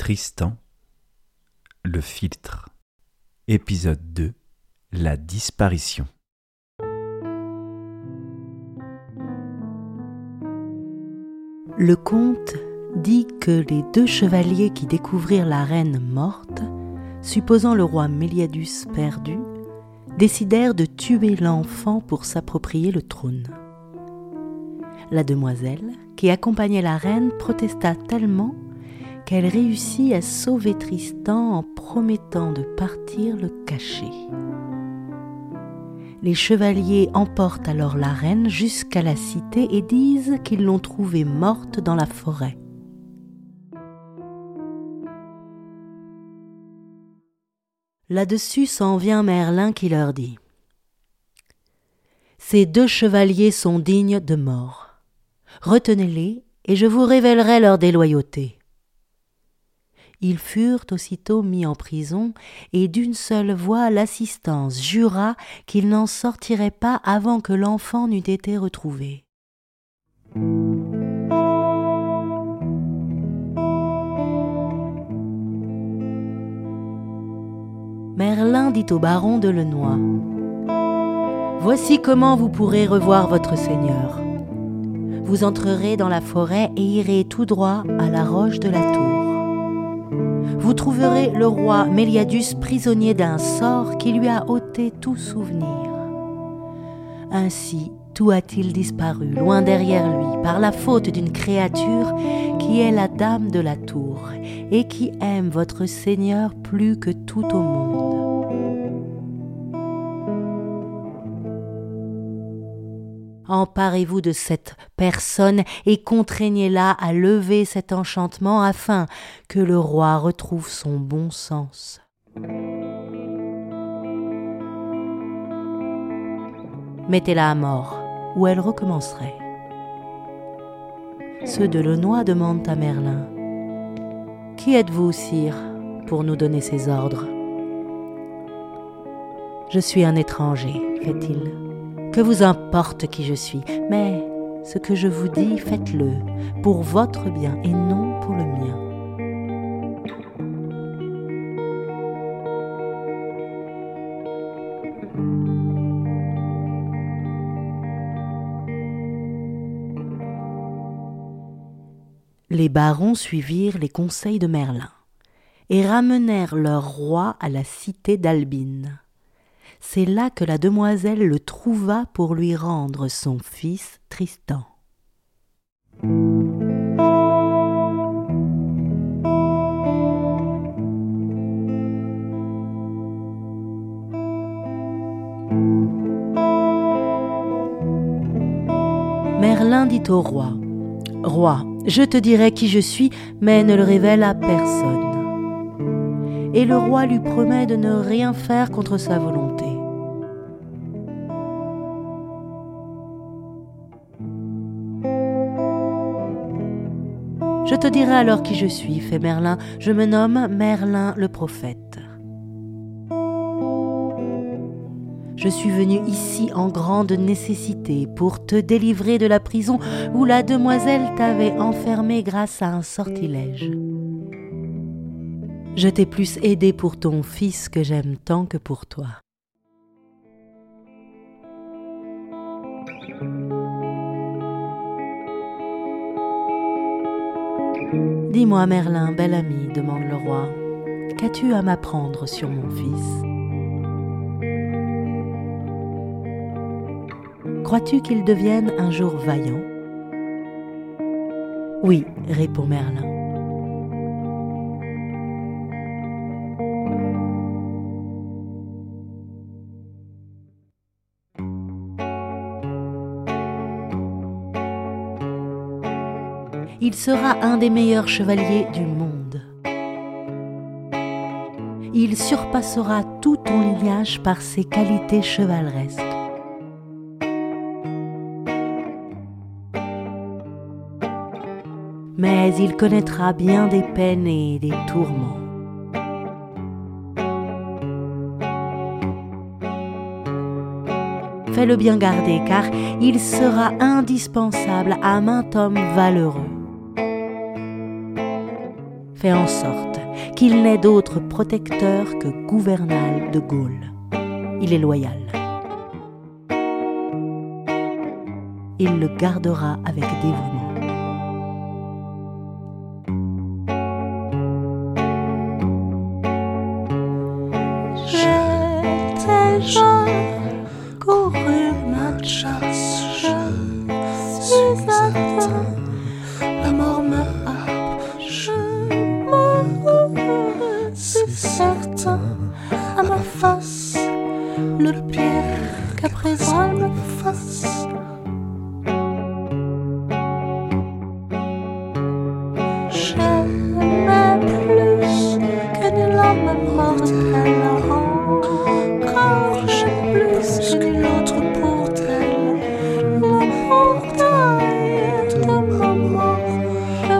Tristan, le filtre. Épisode 2 La disparition. Le conte dit que les deux chevaliers qui découvrirent la reine morte, supposant le roi Méliadus perdu, décidèrent de tuer l'enfant pour s'approprier le trône. La demoiselle, qui accompagnait la reine, protesta tellement qu'elle réussit à sauver Tristan en promettant de partir le cacher. Les chevaliers emportent alors la reine jusqu'à la cité et disent qu'ils l'ont trouvée morte dans la forêt. Là-dessus s'en vient Merlin qui leur dit Ces deux chevaliers sont dignes de mort. Retenez-les et je vous révélerai leur déloyauté. Ils furent aussitôt mis en prison, et d'une seule voix l'assistance jura qu'il n'en sortirait pas avant que l'enfant n'eût été retrouvé. Merlin dit au baron de Lenoy Voici comment vous pourrez revoir votre seigneur. Vous entrerez dans la forêt et irez tout droit à la roche de la tour vous trouverez le roi Méliadus prisonnier d'un sort qui lui a ôté tout souvenir. Ainsi, tout a-t-il disparu, loin derrière lui, par la faute d'une créature qui est la dame de la tour et qui aime votre Seigneur plus que tout au monde. Emparez-vous de cette personne et contraignez-la à lever cet enchantement afin que le roi retrouve son bon sens. Mettez-la à mort, ou elle recommencerait. Ceux de Lenoy demandent à Merlin Qui êtes-vous, sire, pour nous donner ces ordres? Je suis un étranger, fait-il. Que vous importe qui je suis, mais ce que je vous dis, faites-le pour votre bien et non pour le mien. Les barons suivirent les conseils de Merlin et ramenèrent leur roi à la cité d'Albine c'est là que la demoiselle le trouva pour lui rendre son fils Tristan. Merlin dit au roi Roi, je te dirai qui je suis, mais ne le révèle à personne. Et le roi lui promet de ne rien faire contre sa volonté. Je te dirai alors qui je suis, fait Merlin. Je me nomme Merlin le prophète. Je suis venu ici en grande nécessité pour te délivrer de la prison où la demoiselle t'avait enfermé grâce à un sortilège. Je t'ai plus aidé pour ton fils que j'aime tant que pour toi. Dis-moi, Merlin, bel ami, demande le roi, qu'as-tu à m'apprendre sur mon fils? Crois-tu qu'il devienne un jour vaillant? Oui, répond Merlin. Il sera un des meilleurs chevaliers du monde. Il surpassera tout ton lignage par ses qualités chevaleresques. Mais il connaîtra bien des peines et des tourments. Fais-le bien garder car il sera indispensable à maint homme valeureux. Fait en sorte qu'il n'est d'autre protecteur que Gouvernal de Gaulle. Il est loyal. Il le gardera avec dévouement.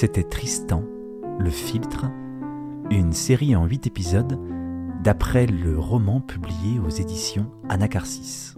C'était Tristan, le filtre, une série en 8 épisodes d'après le roman publié aux éditions Anacarsis.